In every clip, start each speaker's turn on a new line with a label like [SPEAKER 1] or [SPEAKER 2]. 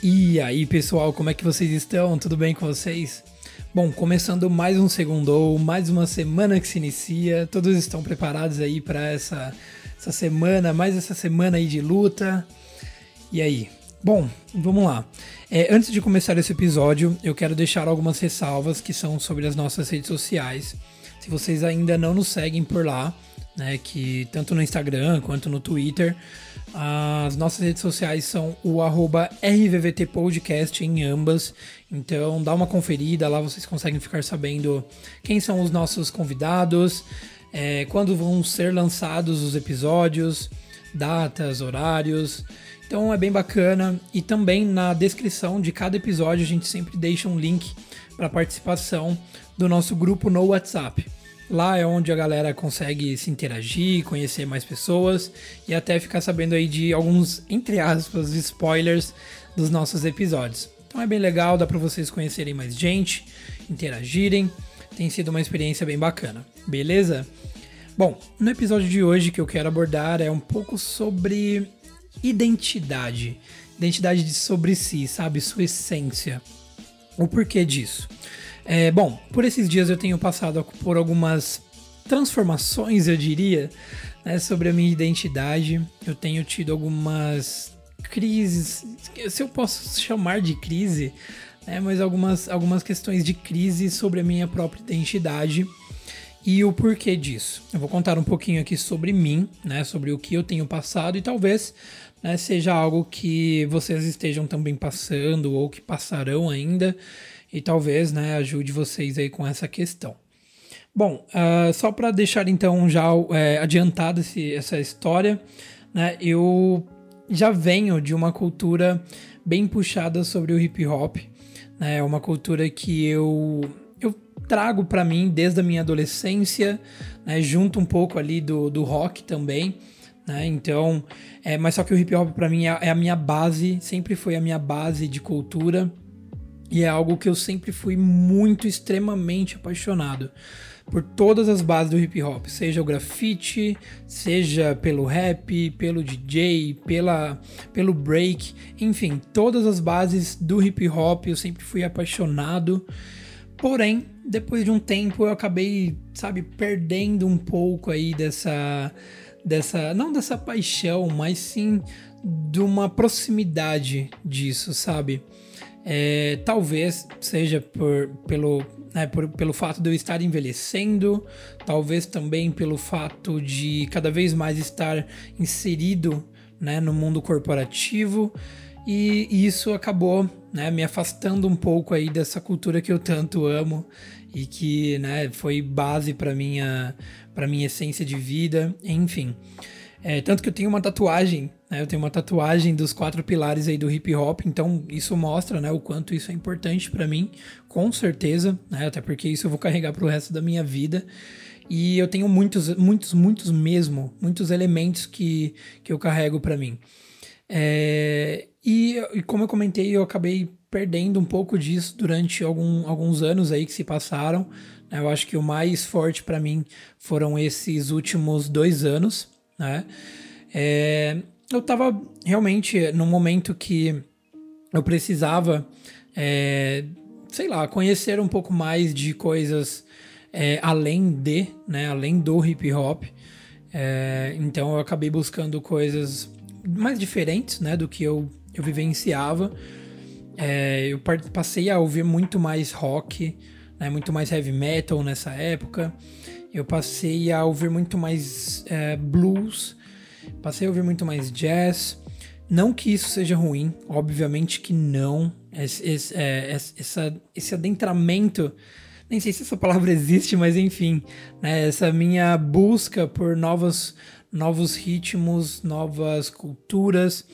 [SPEAKER 1] E aí, pessoal, como é que vocês estão? Tudo bem com vocês? Bom, começando mais um segundo, mais uma semana que se inicia. Todos estão preparados aí para essa, essa semana, mais essa semana aí de luta. E aí? Bom, vamos lá. É, antes de começar esse episódio, eu quero deixar algumas ressalvas que são sobre as nossas redes sociais. Se vocês ainda não nos seguem por lá, né, que tanto no Instagram quanto no Twitter, as nossas redes sociais são o arroba RVVT Podcast em ambas. Então dá uma conferida, lá vocês conseguem ficar sabendo quem são os nossos convidados, é, quando vão ser lançados os episódios, datas, horários. Então é bem bacana. E também na descrição de cada episódio a gente sempre deixa um link para participação do nosso grupo no WhatsApp. Lá é onde a galera consegue se interagir, conhecer mais pessoas e até ficar sabendo aí de alguns, entre aspas, spoilers dos nossos episódios. Então é bem legal, dá para vocês conhecerem mais gente, interagirem. Tem sido uma experiência bem bacana, beleza? Bom, no episódio de hoje que eu quero abordar é um pouco sobre identidade. Identidade sobre si, sabe? Sua essência. O porquê disso? É, bom, por esses dias eu tenho passado por algumas transformações, eu diria, né, sobre a minha identidade. Eu tenho tido algumas crises, se eu posso chamar de crise, né, mas algumas, algumas questões de crise sobre a minha própria identidade e o porquê disso. Eu vou contar um pouquinho aqui sobre mim, né, sobre o que eu tenho passado e talvez né, seja algo que vocês estejam também passando ou que passarão ainda e talvez né, ajude vocês aí com essa questão. Bom, uh, só para deixar então já é, adiantado esse, essa história, né, eu já venho de uma cultura bem puxada sobre o hip hop, né, é uma cultura que eu trago para mim desde a minha adolescência, né, junto um pouco ali do, do rock também, né, então, é, mas só que o hip hop para mim é, é a minha base, sempre foi a minha base de cultura, e é algo que eu sempre fui muito, extremamente apaixonado por todas as bases do hip hop, seja o grafite, seja pelo rap, pelo DJ, pela, pelo break, enfim, todas as bases do hip hop eu sempre fui apaixonado. Porém, depois de um tempo eu acabei, sabe, perdendo um pouco aí dessa dessa não dessa paixão, mas sim de uma proximidade disso, sabe? É, talvez seja por, pelo, né, por, pelo fato de eu estar envelhecendo, talvez também pelo fato de cada vez mais estar inserido né, no mundo corporativo e, isso acabou né, me afastando um pouco aí dessa cultura que eu tanto amo e que né, foi base para minha para minha essência de vida, enfim. É, tanto que eu tenho uma tatuagem, né? Eu tenho uma tatuagem dos quatro pilares aí do hip hop, então isso mostra, né, o quanto isso é importante para mim, com certeza, né? Até porque isso eu vou carregar pro resto da minha vida. E eu tenho muitos, muitos, muitos mesmo, muitos elementos que, que eu carrego para mim. É, e, e, como eu comentei, eu acabei perdendo um pouco disso durante algum, alguns anos aí que se passaram. Né? Eu acho que o mais forte para mim foram esses últimos dois anos né? É, eu estava realmente num momento que eu precisava, é, sei lá, conhecer um pouco mais de coisas é, além de, né, além do hip hop. É, então eu acabei buscando coisas mais diferentes, né, do que eu, eu vivenciava. É, eu passei a ouvir muito mais rock, né, muito mais heavy metal nessa época eu passei a ouvir muito mais é, blues, passei a ouvir muito mais jazz. Não que isso seja ruim, obviamente que não. Esse, esse, é, essa, esse adentramento, nem sei se essa palavra existe, mas enfim, né, essa minha busca por novos, novos ritmos, novas culturas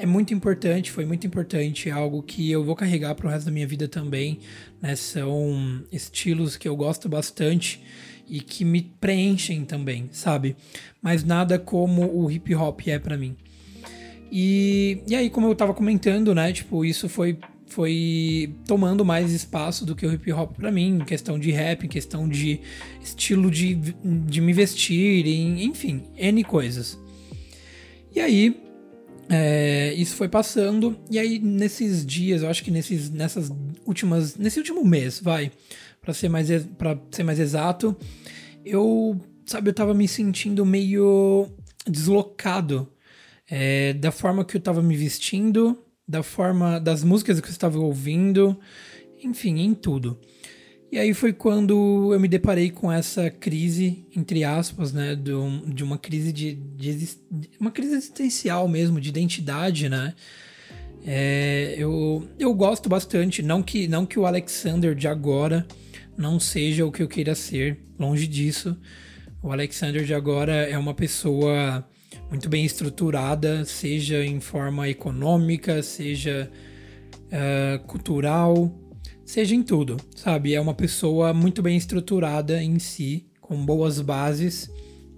[SPEAKER 1] é muito importante, foi muito importante, é algo que eu vou carregar para o resto da minha vida também. Né? São estilos que eu gosto bastante e que me preenchem também, sabe? Mas nada como o hip hop é para mim. E, e aí, como eu tava comentando, né? Tipo, isso foi, foi tomando mais espaço do que o hip hop para mim, em questão de rap, em questão de estilo de, de me vestir, enfim, N coisas. E aí, é, isso foi passando, e aí nesses dias, eu acho que nesses, nessas últimas. Nesse último mês, vai, para ser, mais, ser mais exato, eu, sabe, eu tava me sentindo meio deslocado é, da forma que eu tava me vestindo, da forma das músicas que eu estava ouvindo, enfim, em tudo. E aí foi quando eu me deparei com essa crise, entre aspas, né, do, de uma crise de, de, uma crise existencial mesmo, de identidade, né? É, eu, eu gosto bastante, não que, não que o Alexander de agora não seja o que eu queira ser, longe disso. O Alexander de agora é uma pessoa muito bem estruturada, seja em forma econômica, seja uh, cultural, seja em tudo, sabe? É uma pessoa muito bem estruturada em si, com boas bases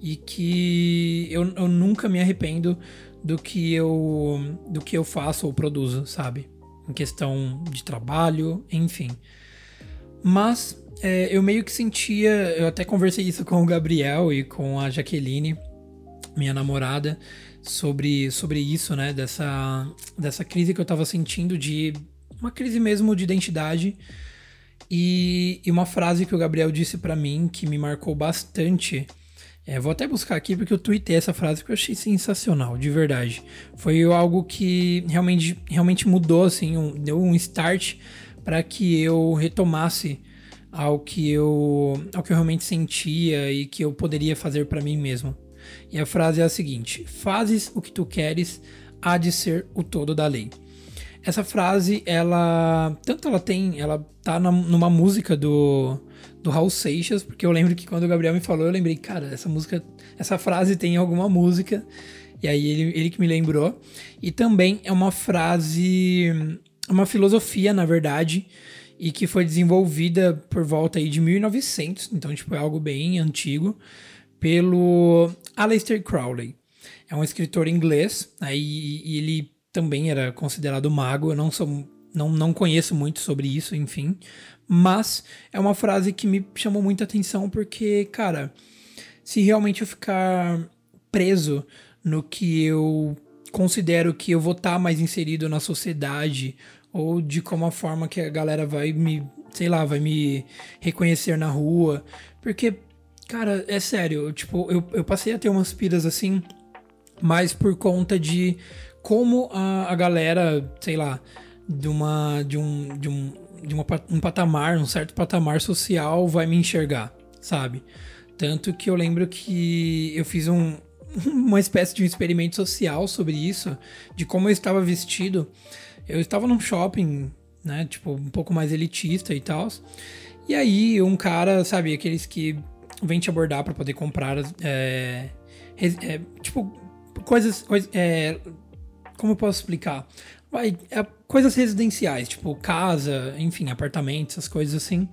[SPEAKER 1] e que eu, eu nunca me arrependo do que eu do que eu faço ou produzo, sabe? Em questão de trabalho, enfim. Mas é, eu meio que sentia, eu até conversei isso com o Gabriel e com a Jaqueline, minha namorada, sobre, sobre isso, né? Dessa, dessa crise que eu tava sentindo de uma crise mesmo de identidade. E, e uma frase que o Gabriel disse para mim que me marcou bastante. É, vou até buscar aqui porque eu tuitei essa frase que eu achei sensacional, de verdade. Foi algo que realmente, realmente mudou, assim, um, deu um start para que eu retomasse ao que eu, ao que eu realmente sentia e que eu poderia fazer para mim mesmo. E a frase é a seguinte: Fazes o que tu queres, há de ser o todo da lei. Essa frase, ela. Tanto ela tem. Ela tá na, numa música do, do Raul Seixas, porque eu lembro que quando o Gabriel me falou, eu lembrei, cara, essa música. Essa frase tem alguma música. E aí ele, ele que me lembrou. E também é uma frase. Uma filosofia, na verdade, e que foi desenvolvida por volta aí de 1900, então tipo é algo bem antigo, pelo Aleister Crowley. É um escritor inglês, aí e ele também era considerado mago. Eu não sou, não, não conheço muito sobre isso, enfim. Mas é uma frase que me chamou muita atenção porque, cara, se realmente eu ficar preso no que eu considero que eu vou estar tá mais inserido na sociedade ou de como a forma que a galera vai me, sei lá, vai me reconhecer na rua, porque cara, é sério, tipo, eu, eu passei a ter umas piras assim, mais por conta de como a, a galera, sei lá, de uma de um de um de uma, um patamar, um certo patamar social vai me enxergar, sabe? Tanto que eu lembro que eu fiz um, uma espécie de um experimento social sobre isso, de como eu estava vestido. Eu estava num shopping, né, tipo, um pouco mais elitista e tal. E aí um cara, sabe, aqueles que vem te abordar para poder comprar, é, é, tipo, coisas, coisas é, como eu posso explicar? Vai, é, coisas residenciais, tipo casa, enfim, apartamentos, essas coisas assim.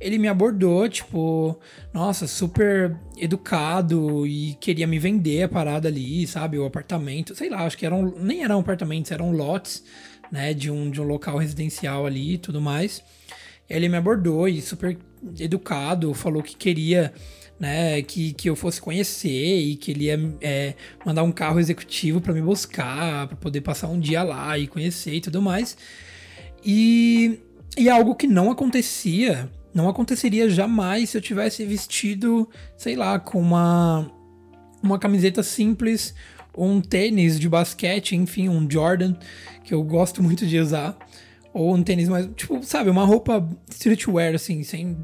[SPEAKER 1] Ele me abordou, tipo, nossa, super educado e queria me vender a parada ali, sabe? O apartamento, sei lá, acho que eram, nem eram apartamentos, eram lotes, né, de um, de um local residencial ali e tudo mais. Ele me abordou e super educado, falou que queria né, que, que eu fosse conhecer e que ele ia é, mandar um carro executivo para me buscar, para poder passar um dia lá e conhecer e tudo mais. E, e algo que não acontecia, não aconteceria jamais se eu tivesse vestido, sei lá, com uma, uma camiseta simples, um tênis de basquete, enfim, um Jordan, que eu gosto muito de usar. Ou um tênis mais, tipo, sabe, uma roupa streetwear, assim, sem,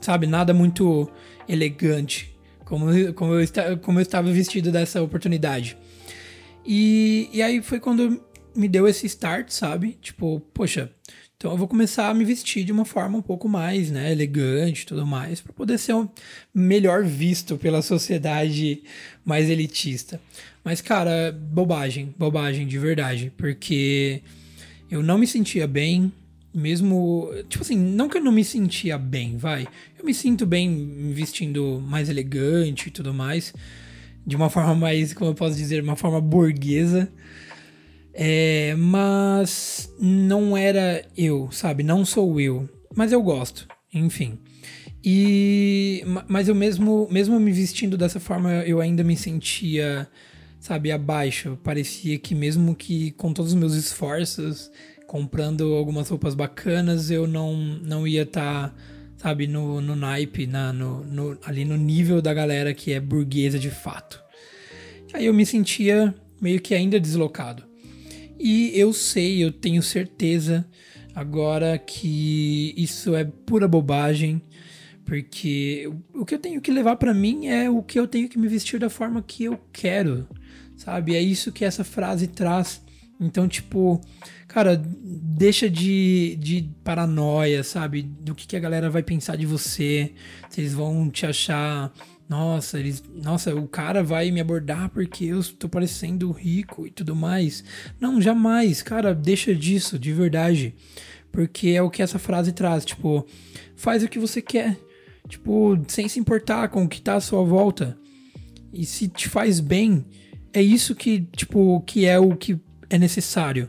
[SPEAKER 1] sabe, nada muito elegante, como, como, eu, como eu estava vestido dessa oportunidade. E, e aí foi quando me deu esse start, sabe? Tipo, poxa, então eu vou começar a me vestir de uma forma um pouco mais, né, elegante tudo mais, para poder ser um melhor visto pela sociedade mais elitista. Mas, cara, bobagem, bobagem de verdade, porque eu não me sentia bem, mesmo. Tipo assim, não que eu não me sentia bem, vai. Eu me sinto bem me vestindo mais elegante e tudo mais. De uma forma mais, como eu posso dizer, uma forma burguesa. É, mas não era eu, sabe? Não sou eu. Mas eu gosto, enfim. E mas eu mesmo, mesmo me vestindo dessa forma, eu ainda me sentia, sabe, abaixo. Parecia que mesmo que com todos os meus esforços, comprando algumas roupas bacanas, eu não não ia estar, tá, sabe, no, no naipe, na, no, no, ali no nível da galera que é burguesa de fato. Aí eu me sentia meio que ainda deslocado. E eu sei, eu tenho certeza agora que isso é pura bobagem porque o que eu tenho que levar para mim é o que eu tenho que me vestir da forma que eu quero, sabe? É isso que essa frase traz. Então, tipo, cara, deixa de, de paranoia, sabe? Do que, que a galera vai pensar de você. Vocês vão te achar. Nossa, eles, nossa, o cara vai me abordar porque eu estou parecendo rico e tudo mais. Não, jamais, cara, deixa disso, de verdade. Porque é o que essa frase traz, tipo, faz o que você quer tipo, sem se importar com o que tá à sua volta. E se te faz bem, é isso que, tipo, que é o que é necessário.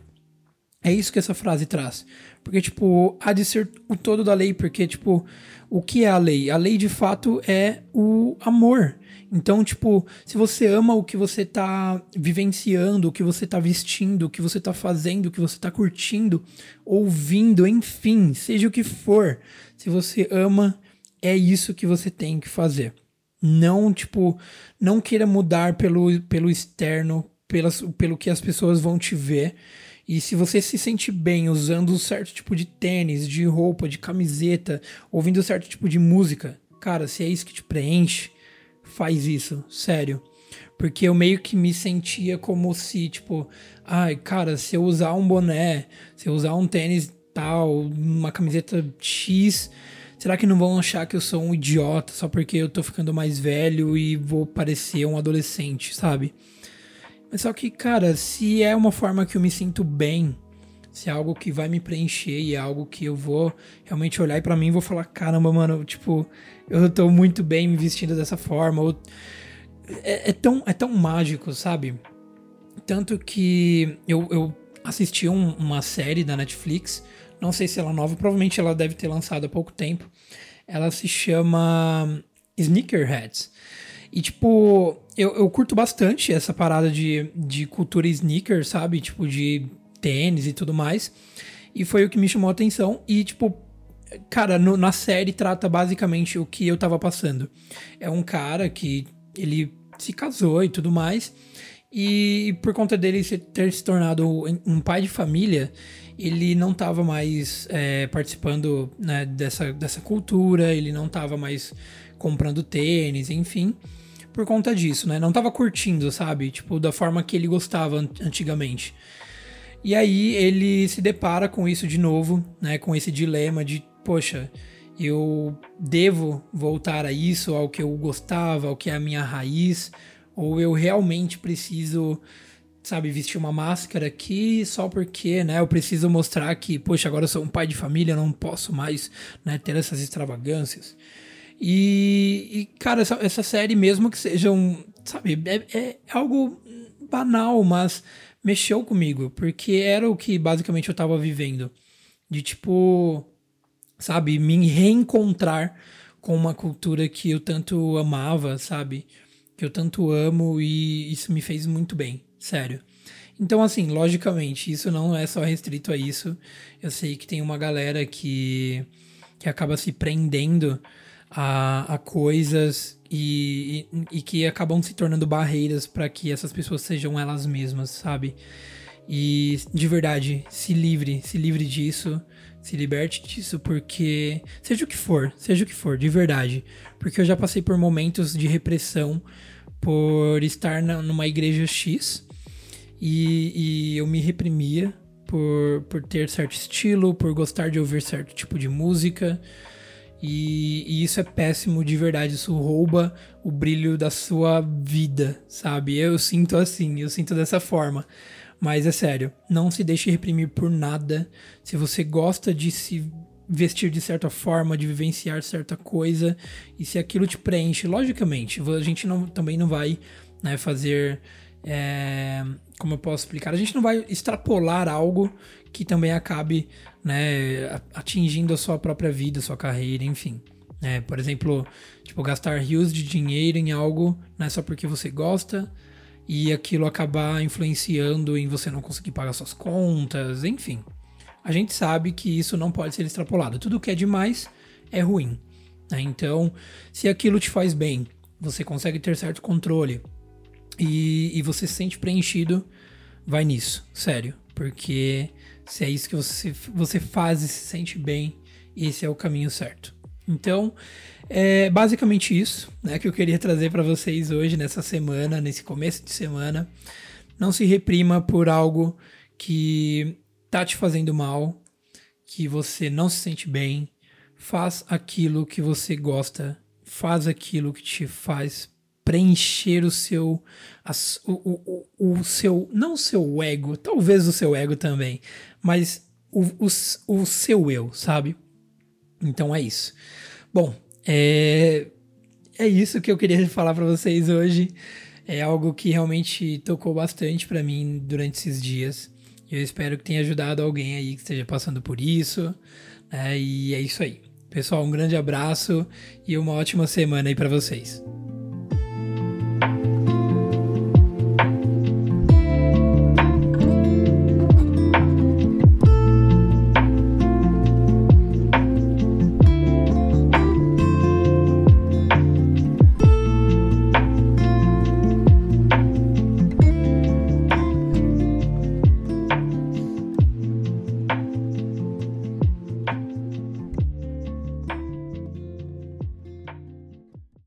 [SPEAKER 1] É isso que essa frase traz. Porque, tipo, há de ser o todo da lei, porque, tipo, o que é a lei? A lei, de fato, é o amor. Então, tipo, se você ama o que você tá vivenciando, o que você tá vestindo, o que você tá fazendo, o que você tá curtindo, ouvindo, enfim, seja o que for, se você ama, é isso que você tem que fazer. Não, tipo, não queira mudar pelo, pelo externo, pelas, pelo que as pessoas vão te ver. E se você se sente bem usando um certo tipo de tênis, de roupa, de camiseta, ouvindo um certo tipo de música, cara, se é isso que te preenche, faz isso, sério. Porque eu meio que me sentia como se, tipo, ai, cara, se eu usar um boné, se eu usar um tênis tal, uma camiseta X, Será que não vão achar que eu sou um idiota só porque eu tô ficando mais velho e vou parecer um adolescente, sabe? Mas só que, cara, se é uma forma que eu me sinto bem, se é algo que vai me preencher e é algo que eu vou realmente olhar e para mim vou falar, caramba, mano, tipo, eu tô muito bem me vestindo dessa forma. Ou... É, é, tão, é tão mágico, sabe? Tanto que eu, eu assisti um, uma série da Netflix não sei se ela é nova, provavelmente ela deve ter lançado há pouco tempo. Ela se chama Sneakerheads. E, tipo, eu, eu curto bastante essa parada de, de cultura sneaker, sabe? Tipo, de tênis e tudo mais. E foi o que me chamou a atenção. E, tipo, cara, no, na série trata basicamente o que eu tava passando. É um cara que ele se casou e tudo mais. E por conta dele ter se tornado um pai de família, ele não estava mais é, participando né, dessa, dessa cultura, ele não estava mais comprando tênis, enfim, por conta disso, né? Não estava curtindo, sabe? Tipo, da forma que ele gostava antigamente. E aí ele se depara com isso de novo, né? Com esse dilema de, poxa, eu devo voltar a isso, ao que eu gostava, ao que é a minha raiz, ou eu realmente preciso sabe, vestir uma máscara aqui só porque, né, eu preciso mostrar que, poxa, agora eu sou um pai de família, não posso mais, né, ter essas extravagâncias. E, e cara, essa, essa, série, mesmo que seja um, sabe, é, é algo banal, mas mexeu comigo, porque era o que basicamente eu tava vivendo. De tipo, sabe, me reencontrar com uma cultura que eu tanto amava, sabe? Que eu tanto amo e isso me fez muito bem. Sério. Então, assim, logicamente, isso não é só restrito a isso. Eu sei que tem uma galera que, que acaba se prendendo a, a coisas e, e, e que acabam se tornando barreiras para que essas pessoas sejam elas mesmas, sabe? E de verdade, se livre, se livre disso, se liberte disso, porque seja o que for, seja o que for, de verdade. Porque eu já passei por momentos de repressão por estar na, numa igreja X e, e eu me reprimia por, por ter certo estilo, por gostar de ouvir certo tipo de música. E, e, isso é péssimo de verdade, isso rouba o brilho da sua vida, sabe? Eu sinto assim, eu sinto dessa forma. Mas é sério, não se deixe reprimir por nada. Se você gosta de se vestir de certa forma, de vivenciar certa coisa, e se aquilo te preenche, logicamente, a gente não, também não vai né, fazer É, como eu posso explicar? A gente não vai extrapolar algo que também acabe né, atingindo a sua própria vida, sua carreira, enfim. É, por exemplo, tipo, gastar rios de dinheiro em algo não é só porque você gosta e aquilo acabar influenciando em você não conseguir pagar suas contas, enfim. A gente sabe que isso não pode ser extrapolado. Tudo que é demais é ruim. Né? Então, se aquilo te faz bem, você consegue ter certo controle e, e você se sente preenchido, vai nisso, sério. Porque se é isso que você, você faz e se sente bem, esse é o caminho certo. Então, é basicamente isso né, que eu queria trazer para vocês hoje, nessa semana, nesse começo de semana. Não se reprima por algo que tá te fazendo mal, que você não se sente bem. Faz aquilo que você gosta, faz aquilo que te faz preencher o seu o, o, o, o, seu não o seu ego talvez o seu ego também mas o, o, o seu eu sabe? Então é isso. Bom é é isso que eu queria falar para vocês hoje. É algo que realmente tocou bastante para mim durante esses dias. Eu espero que tenha ajudado alguém aí que esteja passando por isso né? e é isso aí. Pessoal um grande abraço e uma ótima semana aí para vocês